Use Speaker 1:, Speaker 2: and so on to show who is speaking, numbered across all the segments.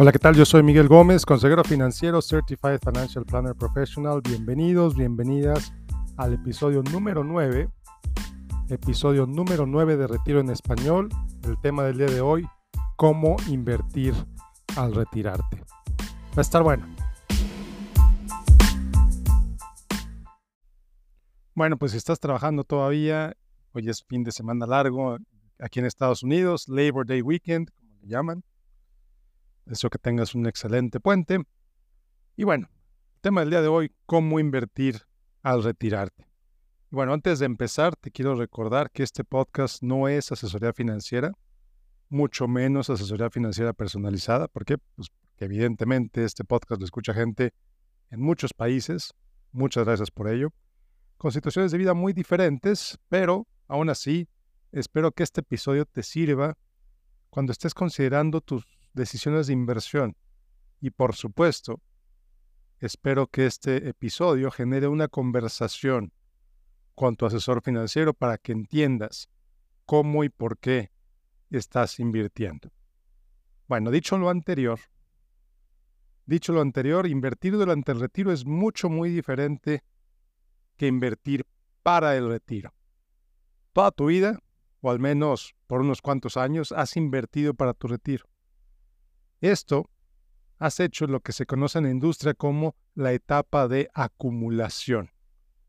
Speaker 1: Hola, ¿qué tal? Yo soy Miguel Gómez, consejero financiero, Certified Financial Planner Professional. Bienvenidos, bienvenidas al episodio número 9, episodio número 9 de Retiro en Español. El tema del día de hoy, cómo invertir al retirarte. Va a estar bueno. Bueno, pues si estás trabajando todavía, hoy es fin de semana largo aquí en Estados Unidos, Labor Day Weekend, como le llaman. Deseo que tengas un excelente puente. Y bueno, tema del día de hoy, cómo invertir al retirarte. Bueno, antes de empezar, te quiero recordar que este podcast no es asesoría financiera, mucho menos asesoría financiera personalizada. ¿Por qué? Pues porque evidentemente este podcast lo escucha gente en muchos países. Muchas gracias por ello. Con situaciones de vida muy diferentes, pero aún así, espero que este episodio te sirva cuando estés considerando tus decisiones de inversión. Y por supuesto, espero que este episodio genere una conversación con tu asesor financiero para que entiendas cómo y por qué estás invirtiendo. Bueno, dicho lo anterior, dicho lo anterior, invertir durante el retiro es mucho, muy diferente que invertir para el retiro. Toda tu vida, o al menos por unos cuantos años, has invertido para tu retiro. Esto has hecho lo que se conoce en la industria como la etapa de acumulación.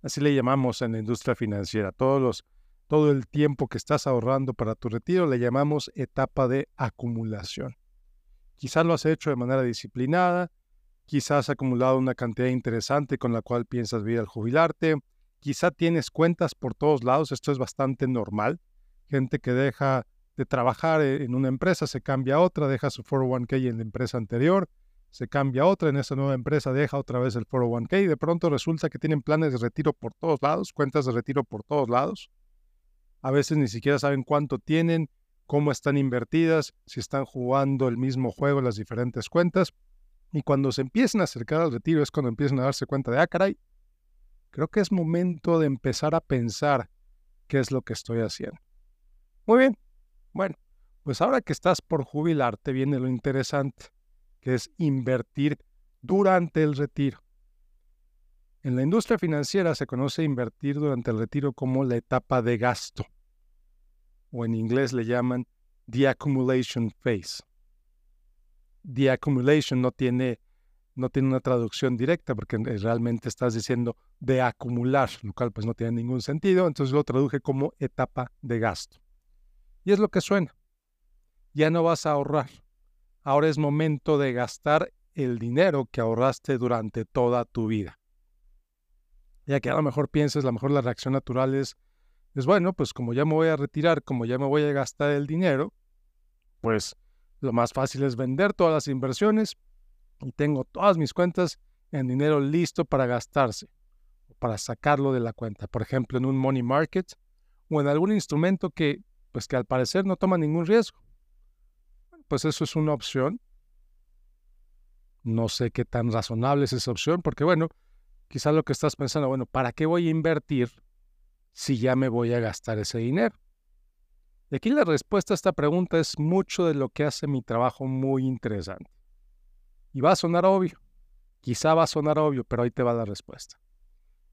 Speaker 1: Así le llamamos en la industria financiera. Todos los, todo el tiempo que estás ahorrando para tu retiro le llamamos etapa de acumulación. Quizás lo has hecho de manera disciplinada, quizás has acumulado una cantidad interesante con la cual piensas vivir al jubilarte, quizá tienes cuentas por todos lados, esto es bastante normal. Gente que deja de trabajar e-, en una empresa, se cambia a otra, deja su 401k en la empresa anterior, se cambia a otra, en esa nueva empresa deja otra vez el 401k y de pronto resulta que tienen planes de retiro por todos lados, cuentas de retiro por todos lados. A veces ni siquiera saben cuánto tienen, cómo están invertidas, si están jugando el mismo juego las diferentes cuentas. Y cuando se empiezan a acercar al retiro es cuando empiezan a darse cuenta de, ah, caray, creo que es momento de empezar a pensar qué es lo que estoy haciendo. Muy bien, bueno, pues ahora que estás por jubilarte viene lo interesante, que es invertir durante el retiro. En la industria financiera se conoce invertir durante el retiro como la etapa de gasto, o en inglés le llaman the accumulation phase. The accumulation no tiene, no tiene una traducción directa porque realmente estás diciendo de acumular, lo cual pues no tiene ningún sentido, entonces lo traduje como etapa de gasto. Y es lo que suena. Ya no vas a ahorrar. Ahora es momento de gastar el dinero que ahorraste durante toda tu vida. Ya que a lo mejor pienses, a lo mejor la reacción natural es, es bueno, pues como ya me voy a retirar, como ya me voy a gastar el dinero, pues lo más fácil es vender todas las inversiones y tengo todas mis cuentas en dinero listo para gastarse para sacarlo de la cuenta. Por ejemplo, en un money market o en algún instrumento que pues que al parecer no toma ningún riesgo. Pues eso es una opción. No sé qué tan razonable es esa opción, porque bueno, quizás lo que estás pensando, bueno, ¿para qué voy a invertir si ya me voy a gastar ese dinero? Y aquí la respuesta a esta pregunta es mucho de lo que hace mi trabajo muy interesante. Y va a sonar obvio, quizá va a sonar obvio, pero ahí te va la respuesta.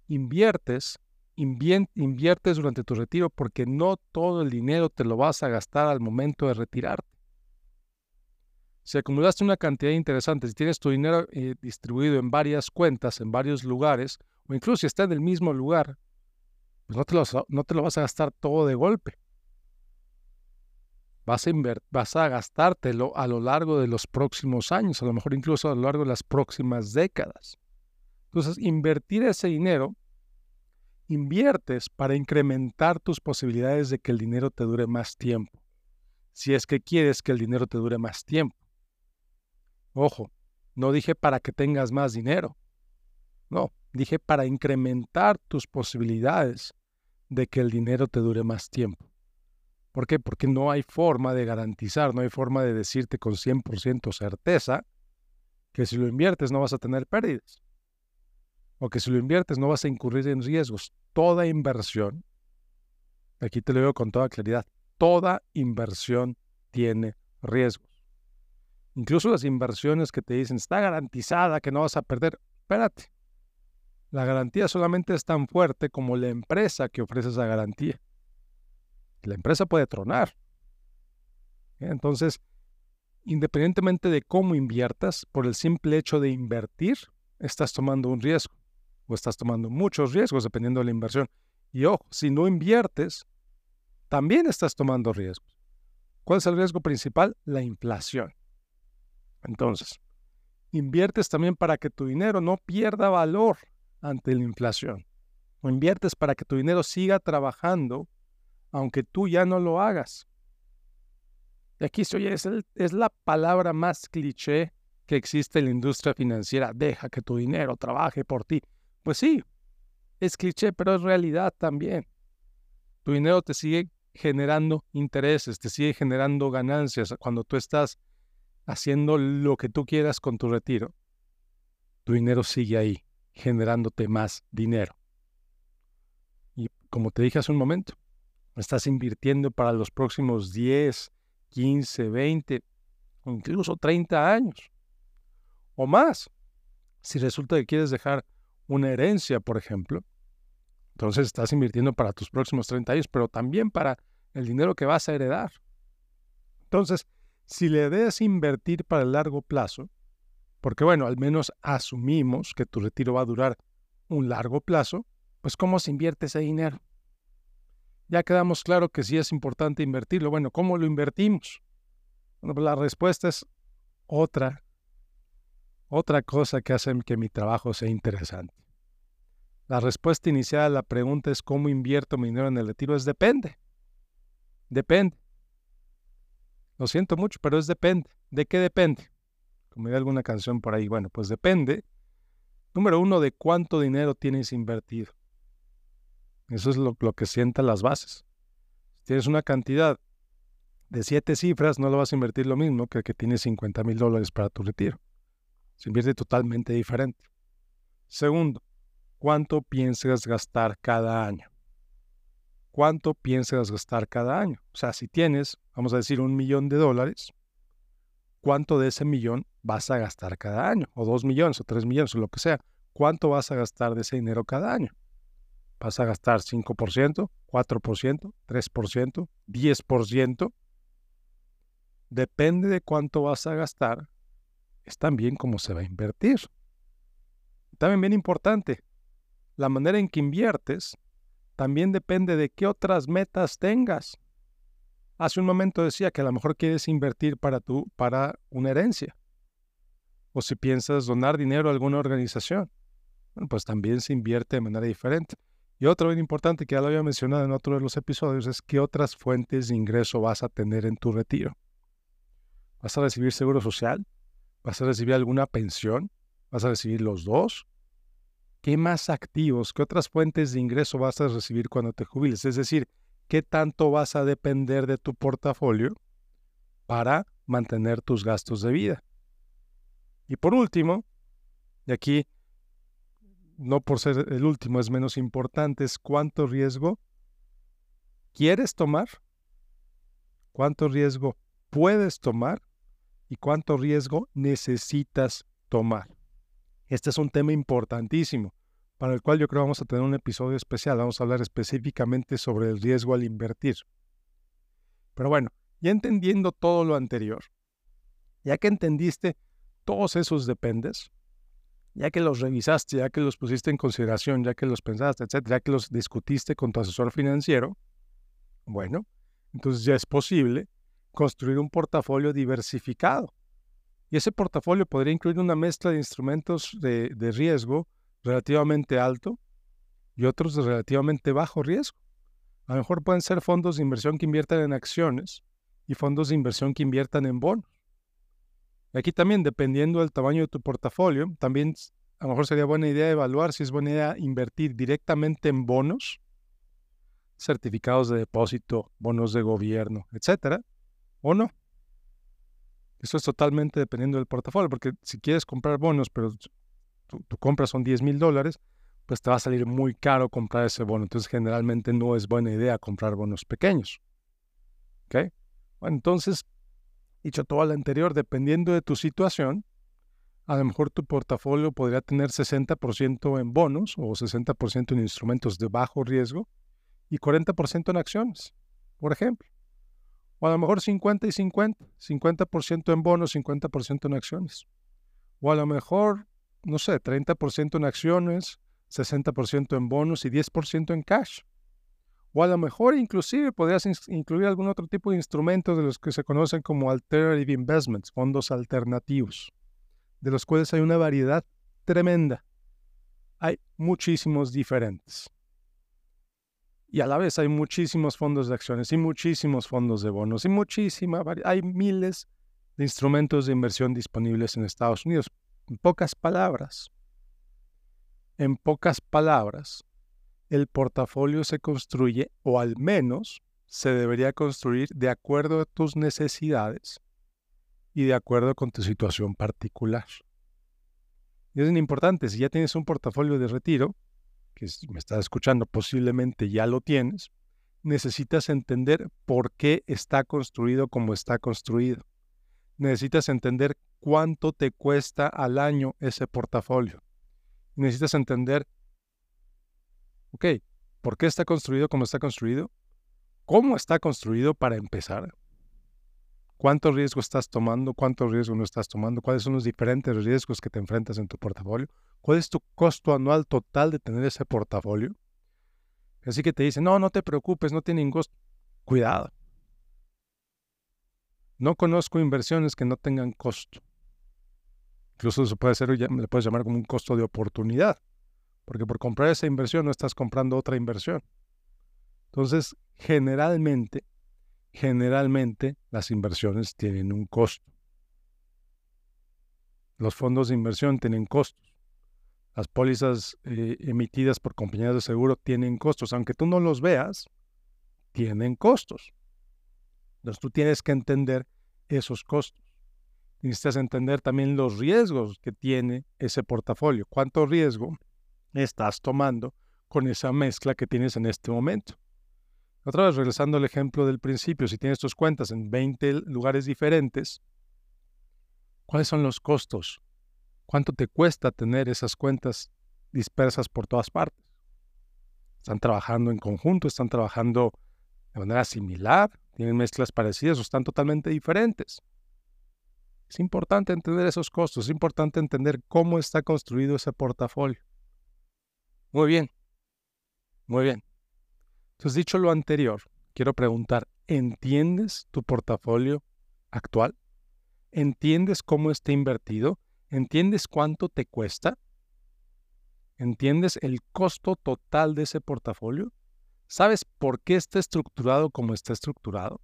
Speaker 1: Inviertes inviertes durante tu retiro porque no todo el dinero te lo vas a gastar al momento de retirarte. Si acumulaste una cantidad interesante, si tienes tu dinero eh, distribuido en varias cuentas, en varios lugares, o incluso si está en el mismo lugar, pues no te lo, no te lo vas a gastar todo de golpe. Vas a, vas a gastártelo a lo largo de los próximos años, a lo mejor incluso a lo largo de las próximas décadas. Entonces, invertir ese dinero inviertes para incrementar tus posibilidades de que el dinero te dure más tiempo, si es que quieres que el dinero te dure más tiempo. Ojo, no dije para que tengas más dinero, no, dije para incrementar tus posibilidades de que el dinero te dure más tiempo. ¿Por qué? Porque no hay forma de garantizar, no hay forma de decirte con 100% certeza que si lo inviertes no vas a tener pérdidas o que si lo inviertes no vas a incurrir en riesgos. Toda inversión, aquí te lo digo con toda claridad, toda inversión tiene riesgos. Incluso las inversiones que te dicen, está garantizada que no vas a perder. Espérate. La garantía solamente es tan fuerte como la empresa que ofrece esa garantía. La empresa puede tronar. Entonces, independientemente de cómo inviertas, por el simple hecho de invertir, estás tomando un riesgo o estás tomando muchos riesgos dependiendo de la inversión. Y ojo, si no inviertes, también estás tomando riesgos. ¿Cuál es el riesgo principal? La inflación. Entonces, inviertes también para que tu dinero no pierda valor ante la inflación. O inviertes para que tu dinero siga trabajando aunque tú ya no lo hagas. Y aquí oye, es, es la palabra más cliché que existe en la industria financiera. Deja que tu dinero trabaje por ti. Pues sí, es cliché, pero es realidad también. Tu dinero te sigue generando intereses, te sigue generando ganancias cuando tú estás haciendo lo que tú quieras con tu retiro. Tu dinero sigue ahí, generándote más dinero. Y como te dije hace un momento, estás invirtiendo para los próximos 10, 15, 20 o incluso 30 años o más. Si resulta que quieres dejar una herencia, por ejemplo, entonces estás invirtiendo para tus próximos 30 años, pero también para el dinero que vas a heredar. Entonces, si le des invertir para el largo plazo, porque bueno, al menos asumimos que tu retiro va a durar un largo plazo, pues ¿cómo se invierte ese dinero? Ya quedamos claro que sí es importante invertirlo. Bueno, ¿cómo lo invertimos? Bueno, pues la respuesta es otra, otra cosa que hace que mi trabajo sea interesante. La respuesta inicial a la pregunta es ¿cómo invierto mi dinero en el retiro? Es depende. Depende. Lo siento mucho, pero es depende. ¿De qué depende? Como hay alguna canción por ahí. Bueno, pues depende. Número uno, de cuánto dinero tienes invertido. Eso es lo, que sienta las bases. Si tienes una cantidad de siete cifras, no lo vas a invertir lo mismo que el que tiene 50 mil dólares para tu retiro. Se invierte totalmente diferente. Segundo, ¿cuánto piensas gastar cada año? ¿Cuánto piensas gastar cada año? O sea, si tienes, vamos a decir, un millón de dólares, ¿cuánto de ese millón vas a gastar cada año? O dos millones, o tres millones, o lo que sea. ¿Cuánto vas a gastar de ese dinero cada año? vas a gastar 5%, 4%, 3%, 10%. Depende de cuánto vas a gastar, es también cómo se va a invertir. También bien importante, la manera en que inviertes también depende de qué otras metas tengas. Hace un momento decía que a lo mejor quieres invertir para, tu, para una herencia. O si piensas donar dinero a alguna organización, pues también se invierte de manera diferente. Y otro bien importante que ya lo había mencionado en otro de los episodios es qué otras fuentes de ingreso vas a tener en tu retiro. ¿Vas a recibir seguro social? ¿Vas a recibir alguna pensión? ¿Vas a recibir los dos? ¿Qué más activos, qué otras fuentes de ingreso vas a recibir cuando te jubiles? Es decir, ¿qué tanto vas a depender de tu portafolio para mantener tus gastos de vida? Y por último, y aquí no por ser el último es menos importante, es cuánto riesgo quieres tomar, cuánto riesgo puedes tomar y cuánto riesgo necesitas tomar. Este es un tema importantísimo, para el cual yo creo vamos a tener un episodio especial. Vamos a hablar específicamente sobre el riesgo al invertir. Pero bueno, ya entendiendo todo lo anterior, ya que entendiste todos esos dependes, ya que los revisaste, ya que los pusiste en consideración, ya que los pensaste, etcétera, ya que los discutiste con tu asesor financiero, bueno, entonces ya es posible construir un portafolio diversificado. Y ese portafolio podría incluir una mezcla de instrumentos de, riesgo relativamente alto y otros de relativamente bajo riesgo. A lo mejor pueden ser fondos de inversión que inviertan en acciones y fondos de inversión que inviertan en bonos. Aquí también, dependiendo del tamaño de tu portafolio, también a lo mejor sería buena idea evaluar si es buena idea invertir directamente en bonos, certificados de depósito, bonos de gobierno, etcétera, o no. Eso es totalmente dependiendo del portafolio, porque si quieres comprar bonos, pero tu, tu compra son 10 mil dólares, pues te va a salir muy caro comprar ese bono. Entonces, generalmente no es buena idea comprar bonos pequeños. ¿Ok? Bueno, entonces, Dicho todo lo anterior, dependiendo de tu situación, a lo mejor tu portafolio podría tener 60% en bonos o 60% en instrumentos de bajo riesgo y 40% en acciones, por ejemplo. O a lo mejor 50 y 50, 50% en bonos, 50% en acciones. O a lo mejor, no sé, 30% en acciones, 60% en bonos y 10% en cash. O a lo mejor inclusive podrías incluir algún otro tipo de instrumentos de los que se conocen como alternative investments, fondos alternativos, de los cuales hay una variedad tremenda. Hay muchísimos diferentes. Y a la vez hay muchísimos fondos de acciones y muchísimos fondos de bonos y muchísima hay miles de instrumentos de inversión disponibles en Estados Unidos. En pocas palabras, en pocas palabras, el portafolio se construye, o al menos se debería construir de acuerdo a tus necesidades y de acuerdo con tu situación particular. Y es importante, si ya tienes un portafolio de retiro, que me estás escuchando posiblemente ya lo tienes, necesitas entender por qué está construido como está construido. Necesitas entender cuánto te cuesta al año ese portafolio. Necesitas entender ok, ¿por qué está construido como está construido? ¿Cómo está construido para empezar? ¿Cuánto riesgo estás tomando? ¿Cuánto riesgo no estás tomando? ¿Cuáles son los diferentes riesgos que te enfrentas en tu portafolio? ¿Cuál es tu costo anual total de tener ese portafolio? Así que te dicen, no, no te preocupes, no tienen costo. Cuidado. No conozco inversiones que no tengan costo. Incluso eso puede ser, le puedes llamar como un costo de oportunidad porque por comprar esa inversión no estás comprando otra inversión. Entonces, generalmente, generalmente las inversiones tienen un costo. Los fondos de inversión tienen costos. Las pólizas eh, emitidas por compañías de seguro tienen costos. Aunque tú no los veas, tienen costos. Entonces tú tienes que entender esos costos. Necesitas entender también los riesgos que tiene ese portafolio. ¿Cuánto riesgo estás tomando con esa mezcla que tienes en este momento. Otra vez, regresando al ejemplo del principio, si tienes tus cuentas en 20 lugares diferentes, ¿cuáles son los costos? ¿Cuánto te cuesta tener esas cuentas dispersas por todas partes? ¿Están trabajando en conjunto? ¿Están trabajando de manera similar? ¿Tienen mezclas parecidas o están totalmente diferentes? Es importante entender esos costos, es importante entender cómo está construido ese portafolio. Muy bien. Muy bien. Entonces, dicho lo anterior, quiero preguntar, ¿entiendes tu portafolio actual? ¿Entiendes cómo está invertido? ¿Entiendes cuánto te cuesta? ¿Entiendes el costo total de ese portafolio? ¿Sabes por qué está estructurado como está estructurado?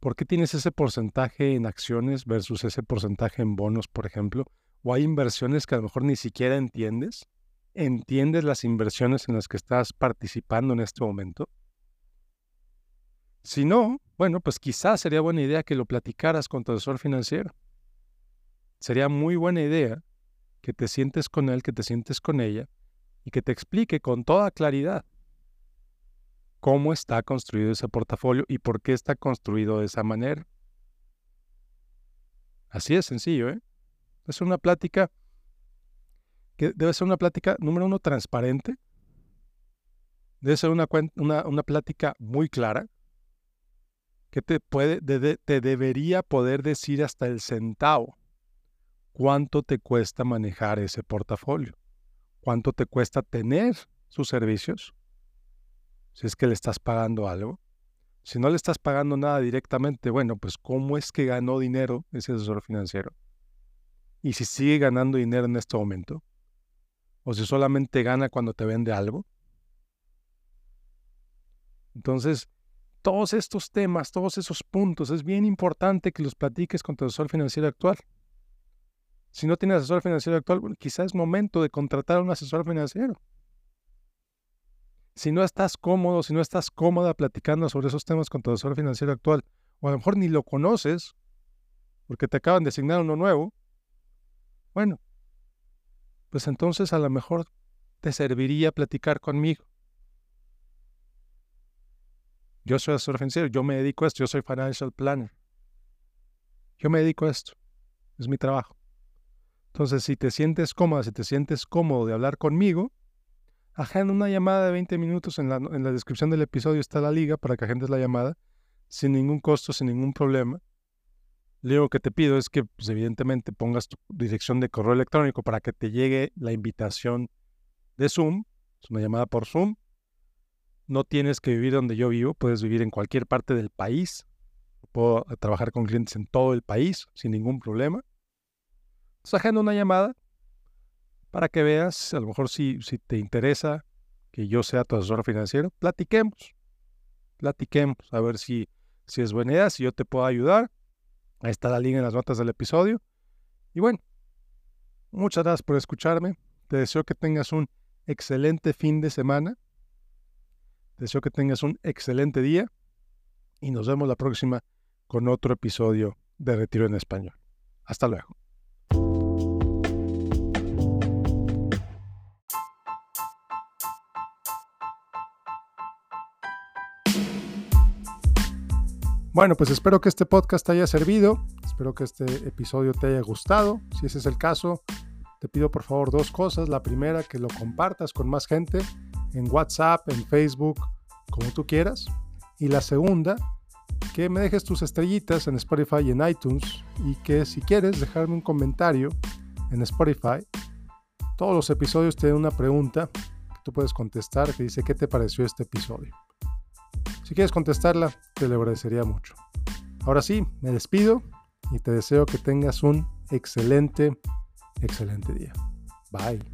Speaker 1: ¿Por qué tienes ese porcentaje en acciones versus ese porcentaje en bonos, por ejemplo? ¿O hay inversiones que a lo mejor ni siquiera entiendes? ¿Entiendes las inversiones en las que estás participando en este momento? Si no, bueno, pues quizás sería buena idea que lo platicaras con tu asesor financiero. Sería muy buena idea que te sientes con él, que te sientes con ella y que te explique con toda claridad cómo está construido ese portafolio y por qué está construido de esa manera. Así es sencillo, ¿eh? Es una plática que debe ser una plática, número uno, transparente. Debe ser una, una, plática muy clara que te, puede, te debería poder decir hasta el centavo cuánto te cuesta manejar ese portafolio, cuánto te cuesta tener sus servicios, si es que le estás pagando algo. Si no le estás pagando nada directamente, bueno, pues cómo es que ganó dinero ese asesor financiero. Y si sigue ganando dinero en este momento, o si solamente gana cuando te vende algo. Entonces, todos estos temas, todos esos puntos, es bien importante que los platiques con tu asesor financiero actual. Si no tienes asesor financiero actual, bueno, quizás es momento de contratar a un asesor financiero. Si no estás cómodo, si no estás cómoda platicando sobre esos temas con tu asesor financiero actual, o a lo mejor ni lo conoces, porque te acaban de asignar uno nuevo, bueno, pues entonces a lo mejor te serviría platicar conmigo. Yo soy asesor financiero, yo me dedico a esto, yo soy financial planner. Yo me dedico a esto. Es mi trabajo. Entonces, si te sientes cómoda, si te sientes cómodo de hablar conmigo, agenda una llamada de 20 minutos. En la, en la descripción del episodio está la liga para que agendes la llamada sin ningún costo, sin ningún problema. Lo único que te pido es que, pues, evidentemente, pongas tu dirección de correo electrónico para que te llegue la invitación de Zoom. Es una llamada por Zoom. No tienes que vivir donde yo vivo, puedes vivir en cualquier parte del país. Puedo trabajar con clientes en todo el país sin ningún problema. Entonces, agenda una llamada para que veas, a lo mejor si, si te interesa que yo sea tu asesor financiero, platiquemos. Platiquemos, a ver si, si es buena idea, si yo te puedo ayudar. Ahí está la link en las notas del episodio. Y bueno, muchas gracias por escucharme. Te deseo que tengas un excelente fin de semana. Te deseo que tengas un excelente día. Y nos vemos la próxima con otro episodio de Retiro en Español. Hasta luego. Bueno, pues espero que este podcast te haya servido, espero que este episodio te haya gustado. Si ese es el caso, te pido por favor dos cosas. La primera, que lo compartas con más gente en WhatsApp, en Facebook, como tú quieras. Y la segunda, que me dejes tus estrellitas en Spotify y en iTunes y que si quieres dejarme un comentario en Spotify, todos los episodios tienen una pregunta que tú puedes contestar que dice ¿qué te pareció este episodio? Si quieres contestarla, te lo agradecería mucho. Ahora sí, me despido y te deseo que tengas un excelente, excelente día. Bye.